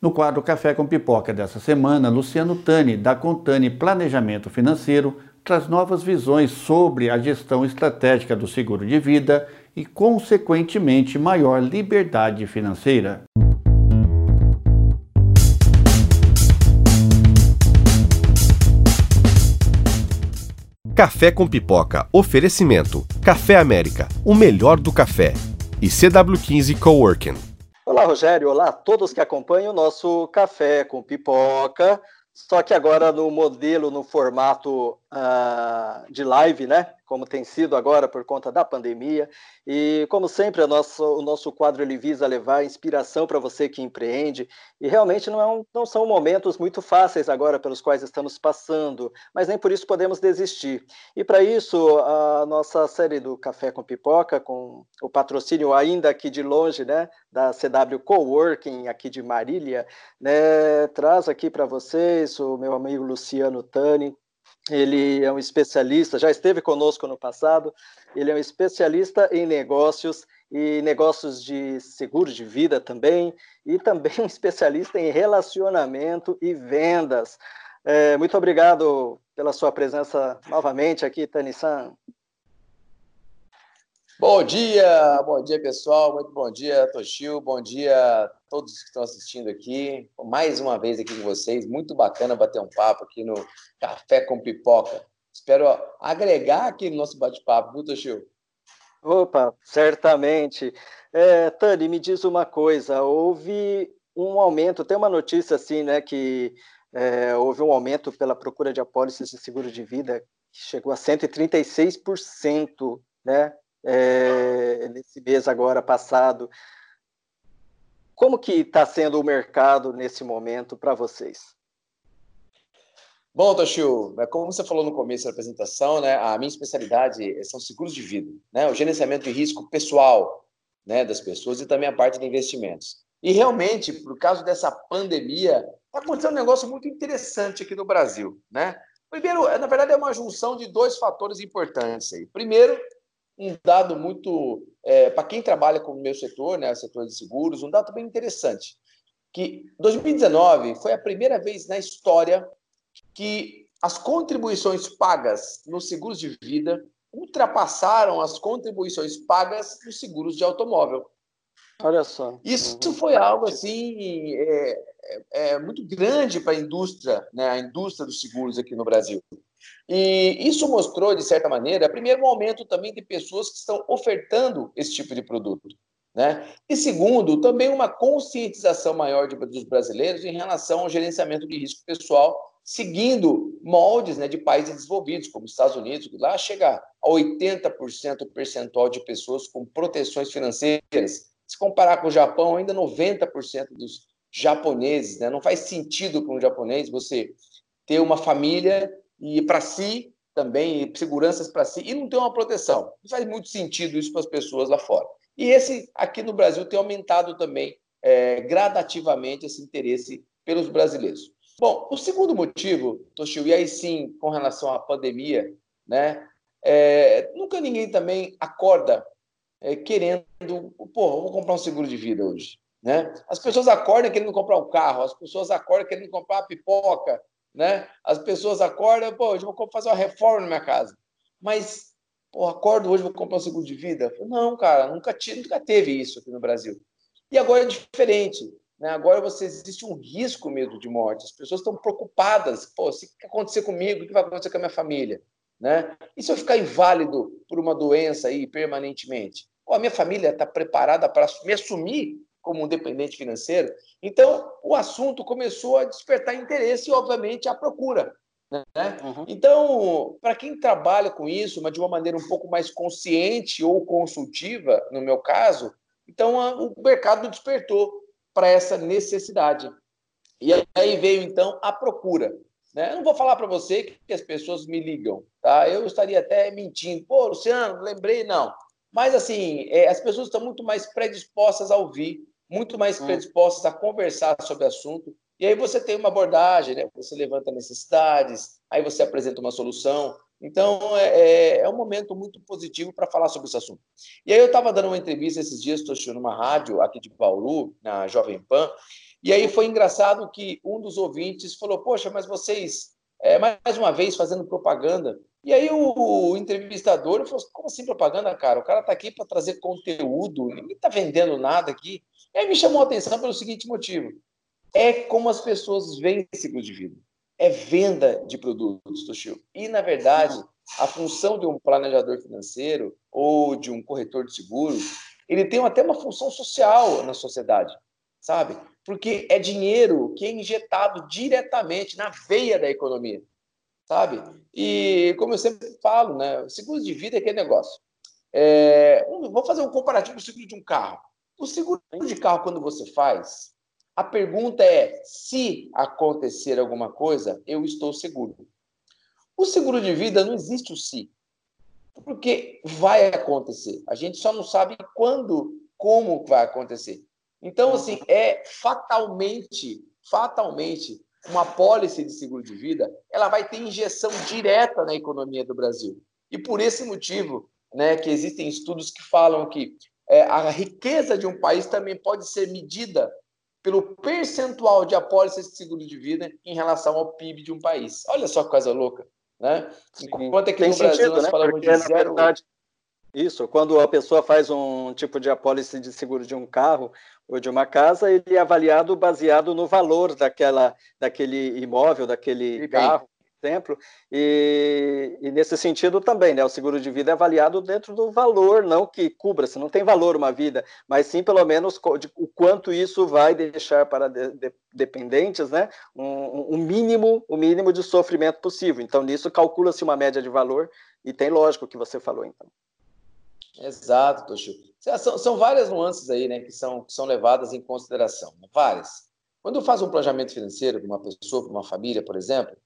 No quadro Café com Pipoca dessa semana, Luciano Tani, da Contani Planejamento Financeiro, traz novas visões sobre a gestão estratégica do seguro de vida e, consequentemente, maior liberdade financeira. Café com Pipoca. Oferecimento. Café América. O melhor do café. E CW15 Coworking. Olá, Rogério. Olá a todos que acompanham o nosso Café com Pipoca. Só que agora no modelo, no formato uh, de live, né? Como tem sido agora por conta da pandemia. E, como sempre, o nosso quadro ele visa levar inspiração para você que empreende. E realmente não, é um, não são momentos muito fáceis agora pelos quais estamos passando, mas nem por isso podemos desistir. E para isso, a nossa série do Café com Pipoca, com o patrocínio ainda aqui de longe, né, da CW Coworking, aqui de Marília, né, traz aqui para vocês o meu amigo Luciano Tani, ele é um especialista, já esteve conosco no passado. Ele é um especialista em negócios e negócios de seguro de vida também, e também um especialista em relacionamento e vendas. É, muito obrigado pela sua presença novamente aqui, Tani-san. Bom dia, bom dia pessoal, muito bom dia Toshio, bom dia a todos que estão assistindo aqui, mais uma vez aqui com vocês, muito bacana bater um papo aqui no Café com Pipoca. Espero agregar aqui no nosso bate-papo, viu Toshio? Opa, certamente. É, Tani, me diz uma coisa, houve um aumento, tem uma notícia assim, né, que é, houve um aumento pela procura de apólices de seguro de vida que chegou a 136%, né, é, nesse mês agora passado. Como que está sendo o mercado nesse momento para vocês? Bom, Toshio, é como você falou no começo da apresentação, né, a minha especialidade são seguros de vida, né, o gerenciamento de risco pessoal né, das pessoas e também a parte de investimentos. E realmente, por causa dessa pandemia, está acontecendo um negócio muito interessante aqui no Brasil. Né? Primeiro, na verdade, é uma junção de dois fatores importantes aí. Primeiro, um dado muito, é, para quem trabalha com o meu setor, né, setor de seguros, um dado bem interessante, que 2019 foi a primeira vez na história que as contribuições pagas nos seguros de vida ultrapassaram as contribuições pagas nos seguros de automóvel. Olha só. Isso foi algo assim é, é, é muito grande para a indústria, né, a indústria dos seguros aqui no Brasil. E isso mostrou, de certa maneira, primeiro, um aumento também de pessoas que estão ofertando esse tipo de produto. Né? E segundo, também uma conscientização maior de, dos brasileiros em relação ao gerenciamento de risco pessoal, seguindo moldes né, de países desenvolvidos, como os Estados Unidos, que lá chega a 80% percentual de pessoas com proteções financeiras. Se comparar com o Japão, ainda 90% dos japoneses. Né? Não faz sentido para um japonês você ter uma família e para si também, seguranças para si, e não ter uma proteção. Não faz muito sentido isso para as pessoas lá fora. E esse aqui no Brasil tem aumentado também é, gradativamente esse interesse pelos brasileiros. Bom, o segundo motivo, Toshio, e aí sim, com relação à pandemia, né? É, nunca ninguém também acorda é, querendo, pô, vou comprar um seguro de vida hoje. Né? As pessoas acordam querendo comprar um carro, as pessoas acordam querendo comprar uma pipoca, né? As pessoas acordam, pô, hoje vou fazer uma reforma na minha casa. Mas, pô, acordo hoje, vou comprar um seguro de vida? Não, cara, nunca, tive, nunca teve isso aqui no Brasil. E agora é diferente. Né? Agora você existe um risco mesmo de morte. As pessoas estão preocupadas. Pô, o que acontecer comigo, o que vai acontecer com a minha família? Né? E se eu ficar inválido por uma doença aí permanentemente? Pô, a minha família está preparada para me assumir como um dependente financeiro. Então, o assunto começou a despertar interesse e, obviamente, a procura. Né? Uhum. Então, para quem trabalha com isso, mas de uma maneira um pouco mais consciente ou consultiva, no meu caso, então a, o mercado despertou para essa necessidade. E aí veio, então, a procura. Né? Eu não vou falar para você que as pessoas me ligam, tá? Eu estaria até mentindo. Pô, Luciano, lembrei, não. Mas, assim, é, as pessoas estão muito mais predispostas a ouvir muito mais hum. predispostas a conversar sobre o assunto. E aí você tem uma abordagem, né? você levanta necessidades, aí você apresenta uma solução. Então, é, é, é um momento muito positivo para falar sobre esse assunto. E aí eu estava dando uma entrevista esses dias, estou assistindo uma rádio aqui de Bauru, na Jovem Pan, E aí foi engraçado que um dos ouvintes falou: Poxa, mas vocês, é, mais uma vez, fazendo propaganda. E aí o, entrevistador falou: Como assim propaganda, cara? O cara está aqui para trazer conteúdo, ninguém está vendendo nada aqui. E aí me chamou a atenção pelo seguinte motivo: é como as pessoas veem ciclo de vida. É venda de produtos, Toshio. E, na verdade, a função de um planejador financeiro ou de um corretor de seguros, ele tem até uma função social na sociedade, sabe? Porque é dinheiro que é injetado diretamente na veia da economia, sabe? E, como eu sempre falo, né, seguro de vida é aquele negócio. É, vou fazer um comparativo com o seguro de um carro. O seguro de carro, quando você faz, a pergunta é: se acontecer alguma coisa, eu estou seguro. O seguro de vida não existe o se, porque vai acontecer. A gente só não sabe quando, como vai acontecer. Então, assim, é fatalmente, fatalmente, uma pólice de seguro de vida, ela vai ter injeção direta na economia do Brasil. E por esse motivo, né, que existem estudos que falam que é, a riqueza de um país também pode ser medida pelo percentual de apólices de seguro de vida em relação ao PIB de um país. Olha só que coisa louca. Né? Enquanto aqui Tem no sentido, Brasil nós né? falamos Porque, de zero... Verdade, isso, quando a pessoa faz um tipo de apólice de seguro de um carro ou de uma casa, ele é avaliado baseado no valor daquela, daquele imóvel, daquele e carro, por exemplo, e, e, nesse sentido também, né, o seguro de vida é avaliado dentro do valor, não que cubra, se não tem valor uma vida, mas sim pelo menos o quanto isso vai deixar para de, de, dependentes, né, um, um, mínimo, o um mínimo de sofrimento possível. Então nisso calcula-se uma média de valor e tem lógico o que você falou, então. Exato, Toshio. São, são, várias nuances aí, né, que são, que são levadas em consideração, né? várias. Quando faz um planejamento financeiro para uma pessoa, para uma família, por exemplo,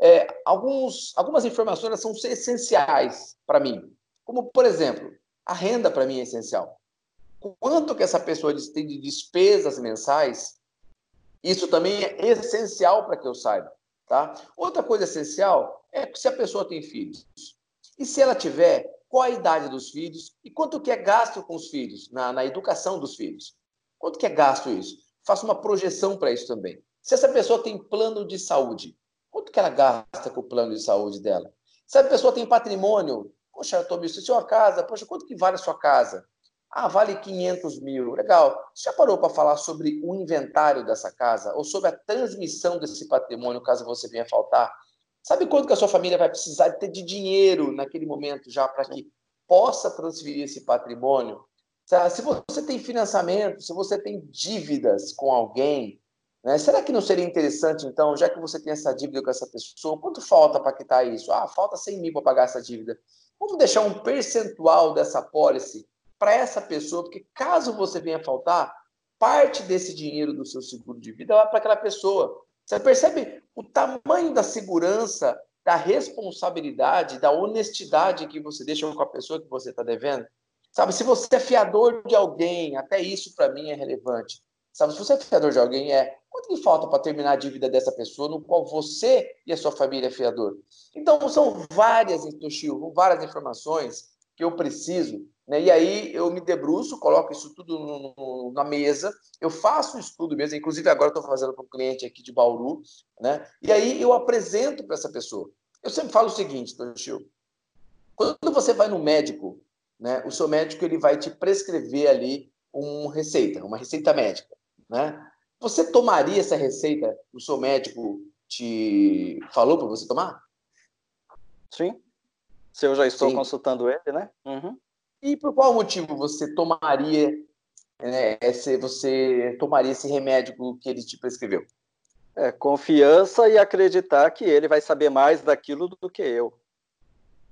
é, alguns, algumas informações são essenciais para mim. Como, por exemplo, a renda para mim é essencial. Quanto que essa pessoa tem de despesas mensais, isso também é essencial para que eu saiba. Tá? Outra coisa essencial é se a pessoa tem filhos. E se ela tiver, qual a idade dos filhos e quanto que é gasto com os filhos, na, na educação dos filhos. Quanto que é gasto isso? Faça uma projeção para isso também. Se essa pessoa tem plano de saúde, Quanto que ela gasta com o plano de saúde dela? Se a pessoa tem patrimônio, poxa, Tobi, se sua casa, poxa, quanto que vale a sua casa? Ah, vale 500 mil. Legal. Você já parou para falar sobre o inventário dessa casa? Ou sobre a transmissão desse patrimônio, caso você venha faltar? Sabe quanto que a sua família vai precisar ter de dinheiro naquele momento já para que possa transferir esse patrimônio? Se você tem financiamento, se você tem dívidas com alguém, né? Será que não seria interessante, então, já que você tem essa dívida com essa pessoa, quanto falta para quitar isso? Ah, falta 100 mil para pagar essa dívida. Vamos deixar um percentual dessa pólice para essa pessoa, porque caso você venha faltar, parte desse dinheiro do seu seguro de vida vai para aquela pessoa. Você percebe o tamanho da segurança, da responsabilidade, da honestidade que você deixa com a pessoa que você está devendo? Sabe, se você é fiador de alguém, até isso para mim é relevante. Sabe, se você é fiador de alguém, é quanto que falta para terminar a dívida dessa pessoa no qual você e a sua família é fiador? Então, são várias, Toshio, várias informações que eu preciso, né? e aí eu me debruço, coloco isso tudo no, no, na mesa, eu faço um estudo mesmo, inclusive agora estou fazendo para um cliente aqui de Bauru, né? e aí eu apresento para essa pessoa. Eu sempre falo o seguinte, Toshio, quando você vai no médico, né, o seu médico ele vai te prescrever ali uma receita, uma receita médica. Né? Você tomaria essa receita que o seu médico te falou para você tomar? Sim. Se eu já estou Sim. consultando ele, né? Uhum. E por qual motivo você tomaria né, esse, você tomaria esse remédio que ele te prescreveu? É, confiança e acreditar que ele vai saber mais daquilo do que eu.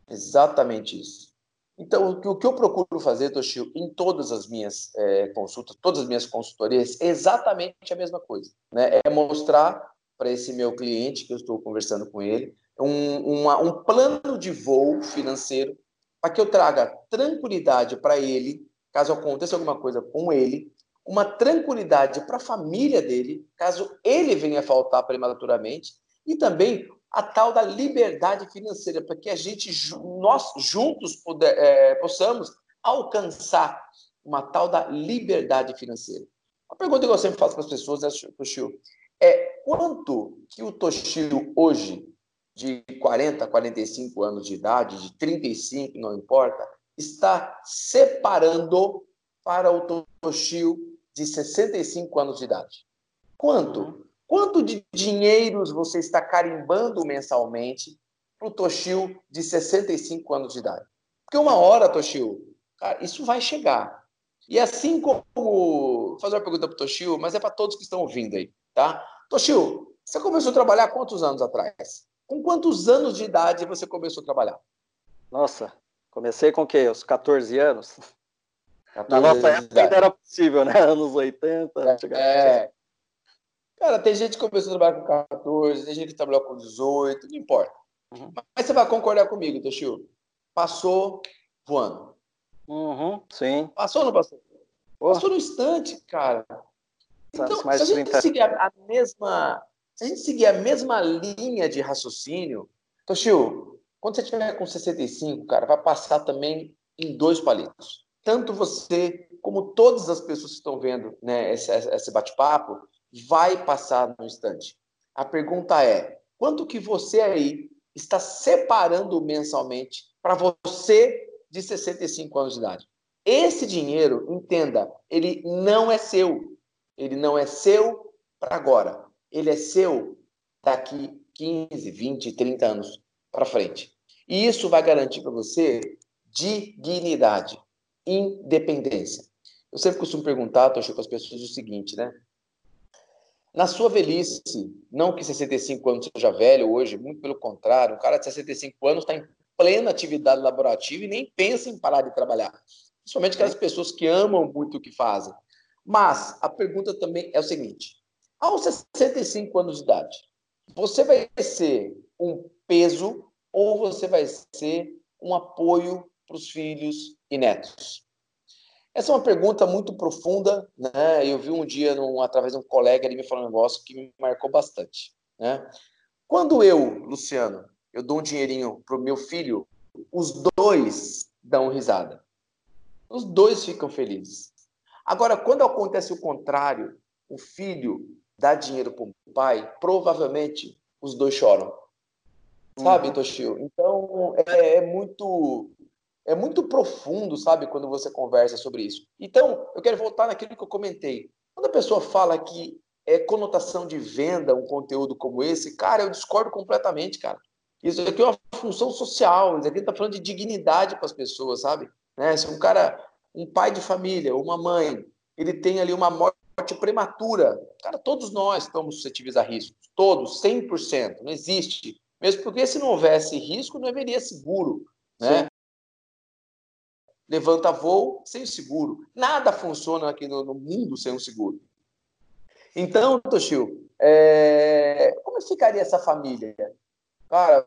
Exatamente isso. Então, o que eu procuro fazer, Toshio, em todas as minhas é, consultas, todas as minhas consultorias, é exatamente a mesma coisa. Né? É mostrar para esse meu cliente, que eu estou conversando com ele, um, uma, um plano de voo financeiro para que eu traga tranquilidade para ele, caso aconteça alguma coisa com ele, uma tranquilidade para a família dele, caso ele venha faltar prematuramente, e também a tal da liberdade financeira, para que a gente, nós juntos, puder, é, possamos alcançar uma tal da liberdade financeira. A pergunta que eu sempre faço para as pessoas é, Toshio, é quanto que o Toshio hoje, de 40, 45 anos de idade, de 35, não importa, está separando para o Toshio de 65 anos de idade? Quanto? Uhum. Quanto de dinheiros você está carimbando mensalmente para o Toshio de 65 anos de idade? Porque uma hora, Toshio, cara, isso vai chegar. E assim como. Vou fazer uma pergunta para o Toshio, mas é para todos que estão ouvindo aí, tá? Toshio, você começou a trabalhar quantos anos atrás? Com quantos anos de idade você começou a trabalhar? Nossa, comecei com o quê? Os 14 anos? 14 Na nossa época ainda era possível, né? Anos 80. É, é. Cara, tem gente que começou a trabalhar com 14, tem gente que trabalhou com 18, não importa. Uhum. Mas você vai concordar comigo, Toshio? Passou voando. Uhum, sim. Passou ou não passou? Oh. Passou no instante, cara. Então, se a gente 30... seguir a, mesma, se a gente seguir a mesma linha de raciocínio, Toshio, quando você tiver com 65, cara, vai passar também em dois palitos. Tanto você como todas as pessoas que estão vendo né, esse, esse bate-papo, vai passar no instante. A pergunta é: quanto que você aí está separando mensalmente para você de 65 anos de idade? Esse dinheiro, entenda, ele não é seu. Ele não é seu para agora. Ele é seu daqui 15, 20, 30 anos para frente. E isso vai garantir para você dignidade, independência. Eu sempre costumo perguntar, Tocho, para as pessoas o seguinte, né? Na sua velhice, não que 65 anos seja velho hoje, muito pelo contrário, um cara de 65 anos está em plena atividade laborativa e nem pensa em parar de trabalhar. Principalmente aquelas pessoas que amam muito o que fazem. Mas a pergunta também é o seguinte: aos 65 anos de idade, você vai ser um peso ou você vai ser um apoio para os filhos e netos? Essa é uma pergunta muito profunda, né? Eu vi um dia, num, através de um colega, ele me falou um negócio que me marcou bastante, né? Quando eu, Luciano, eu dou um dinheirinho pro meu filho, os dois dão risada. Os dois ficam felizes. Agora, quando acontece o contrário, o filho dá dinheiro para o pai, provavelmente os dois choram. Sabe, uhum. Toshio? Então, é, é muito é muito profundo, sabe, quando você conversa sobre isso. Então, eu quero voltar naquilo que eu comentei. Quando a pessoa fala que é conotação de venda um conteúdo como esse, cara, eu discordo completamente, cara. Isso aqui é uma função social, isso aqui está falando de dignidade para as pessoas, sabe? Né? Se um cara, um pai de família, uma mãe, ele tem ali uma morte prematura, cara, todos nós estamos suscetíveis a riscos, todos, 100%, não existe. Mesmo porque se não houvesse risco, não haveria seguro, né? Sim levanta voo sem seguro. Nada funciona aqui no, no mundo sem um seguro. Então, Toshio, é... como ficaria essa família? Cara,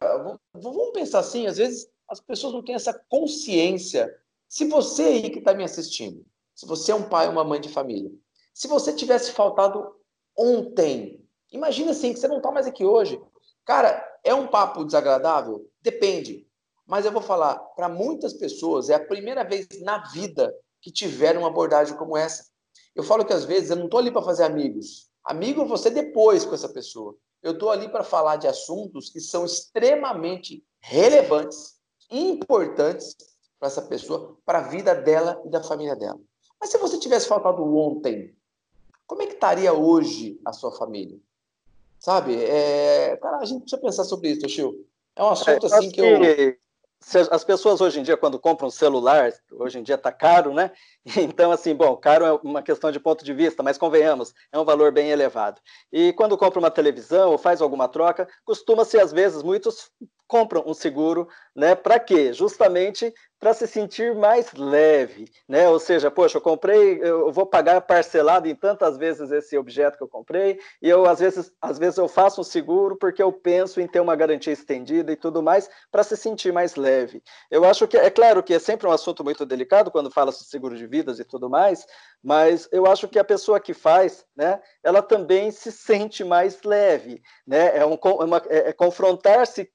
vamos pensar assim, às vezes as pessoas não têm essa consciência. Se você aí que está me assistindo, se você é um pai ou uma mãe de família, se você tivesse faltado ontem, imagina assim, que você não está mais aqui hoje. Cara, é um papo desagradável? Depende. Mas eu vou falar, para muitas pessoas é a primeira vez na vida que tiveram uma abordagem como essa. Eu falo que às vezes eu não estou ali para fazer amigos. Amigo você depois com essa pessoa. Eu estou ali para falar de assuntos que são extremamente relevantes importantes para essa pessoa, para a vida dela e da família dela. Mas se você tivesse faltado ontem, como é que estaria hoje a sua família? Sabe? É... Cara, a gente precisa pensar sobre isso, Chiu. É um assunto é, assim que eu as pessoas hoje em dia, quando compram um celular, hoje em dia está caro, né? Então, assim, bom, caro é uma questão de ponto de vista, mas convenhamos, é um valor bem elevado. E quando compra uma televisão ou faz alguma troca, costuma-se, às vezes, muitos compram um seguro, né? Para quê? Justamente para se sentir mais leve, né? Ou seja, poxa, eu comprei, eu vou pagar parcelado em tantas vezes esse objeto que eu comprei, e eu às vezes, às vezes eu faço um seguro porque eu penso em ter uma garantia estendida e tudo mais para se sentir mais leve. Eu acho que é claro que é sempre um assunto muito delicado quando fala sobre seguro de vidas e tudo mais, mas eu acho que a pessoa que faz, né, ela também se sente mais leve, né? É, um, é uma, é, é confrontar-se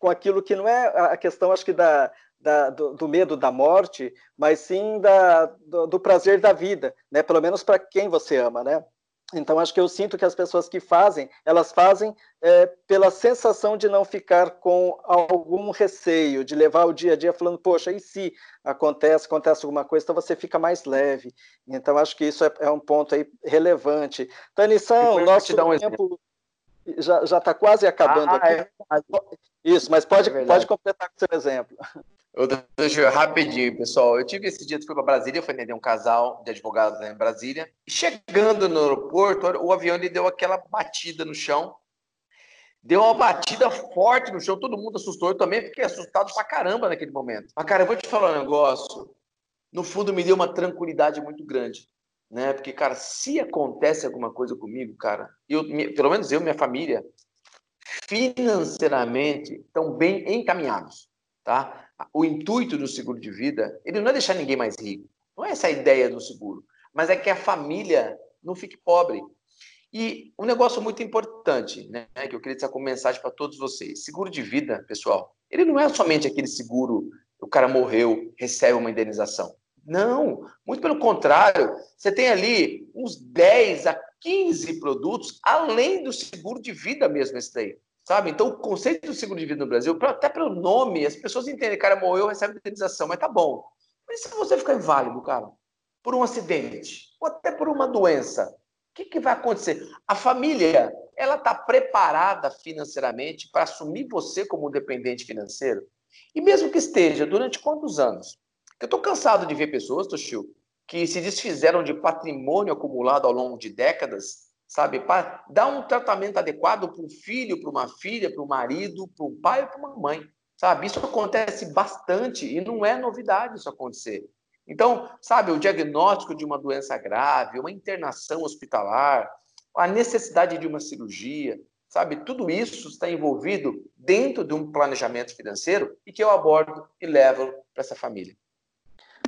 com aquilo que não é a questão, acho que da da, do, do, medo da morte, mas sim da, do, do prazer da vida, né? Pelo menos para quem você ama, né? Então, acho que eu sinto que as pessoas que fazem, elas fazem é, pela sensação de não ficar com algum receio, de levar o dia a dia falando, poxa, e se acontece, acontece alguma coisa, então você fica mais leve. Então, acho que isso é, é um ponto aí relevante. Tanição, nosso um tempo já está quase acabando ah, aqui. É. Isso, mas pode, é pode completar com o seu exemplo. Eu, deixa eu, rapidinho, pessoal. Eu tive esse dia que fui para Brasília, fui atender um casal de advogados em Brasília. Chegando no aeroporto, o avião ele deu aquela batida no chão. Deu uma batida forte no chão, todo mundo assustou. Eu também fiquei assustado pra caramba naquele momento. Mas, cara, eu vou te falar um negócio. No fundo, me deu uma tranquilidade muito grande. Né? Porque, cara, se acontece alguma coisa comigo, cara, eu, pelo menos eu e minha família, financeiramente, estão bem encaminhados. Tá? O intuito do seguro de vida, ele não é deixar ninguém mais rico. Não é essa a ideia do seguro. Mas é que a família não fique pobre. E um negócio muito importante, né, que eu queria dizer como mensagem para todos vocês. Seguro de vida, pessoal, ele não é somente aquele seguro, o cara morreu, recebe uma indenização. Não, muito pelo contrário. Você tem ali uns 10 a 15 produtos, além do seguro de vida mesmo, esse daí. Sabe? Então, o conceito do seguro de vida no Brasil, até pelo nome, as pessoas entendem, cara, morreu, recebe indenização, mas tá bom. Mas se você ficar inválido, cara, por um acidente, ou até por uma doença, o que, que vai acontecer? A família, ela está preparada financeiramente para assumir você como dependente financeiro? E mesmo que esteja, durante quantos anos? Eu estou cansado de ver pessoas, Toshio, que se desfizeram de patrimônio acumulado ao longo de décadas sabe? Para dar um tratamento adequado para um filho, para uma filha, para um marido, para um pai ou para uma mãe, sabe? Isso acontece bastante e não é novidade isso acontecer. Então, sabe, o diagnóstico de uma doença grave, uma internação hospitalar, a necessidade de uma cirurgia, sabe? Tudo isso está envolvido dentro de um planejamento financeiro e que eu abordo e levo para essa família.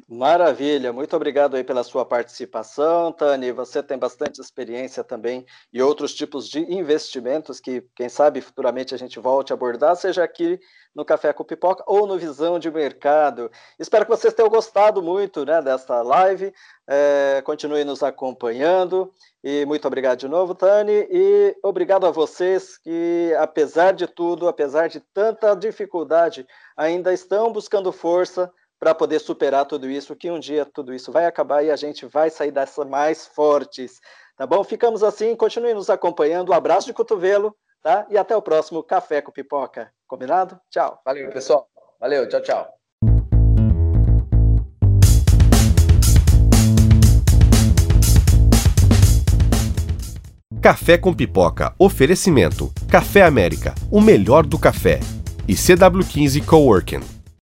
Maravilha, muito obrigado aí pela sua participação, Tani. Você tem bastante experiência também e outros tipos de investimentos que, quem sabe, futuramente a gente volte a abordar, seja aqui no Café com Pipoca ou no Visão de Mercado. Espero que vocês tenham gostado muito né, desta live. É, continue nos acompanhando. E muito obrigado de novo, Tani. E obrigado a vocês que, apesar de tudo, apesar de tanta dificuldade, ainda estão buscando força para poder superar tudo isso, que um dia tudo isso vai acabar e a gente vai sair dessa mais fortes, tá bom? Ficamos assim, continue nos acompanhando, um abraço de cotovelo, tá? E até o próximo Café com Pipoca, combinado? Tchau. Valeu, pessoal. Valeu, tchau, tchau. Café com Pipoca. Oferecimento. Café América. O melhor do café. E CW15 Coworking.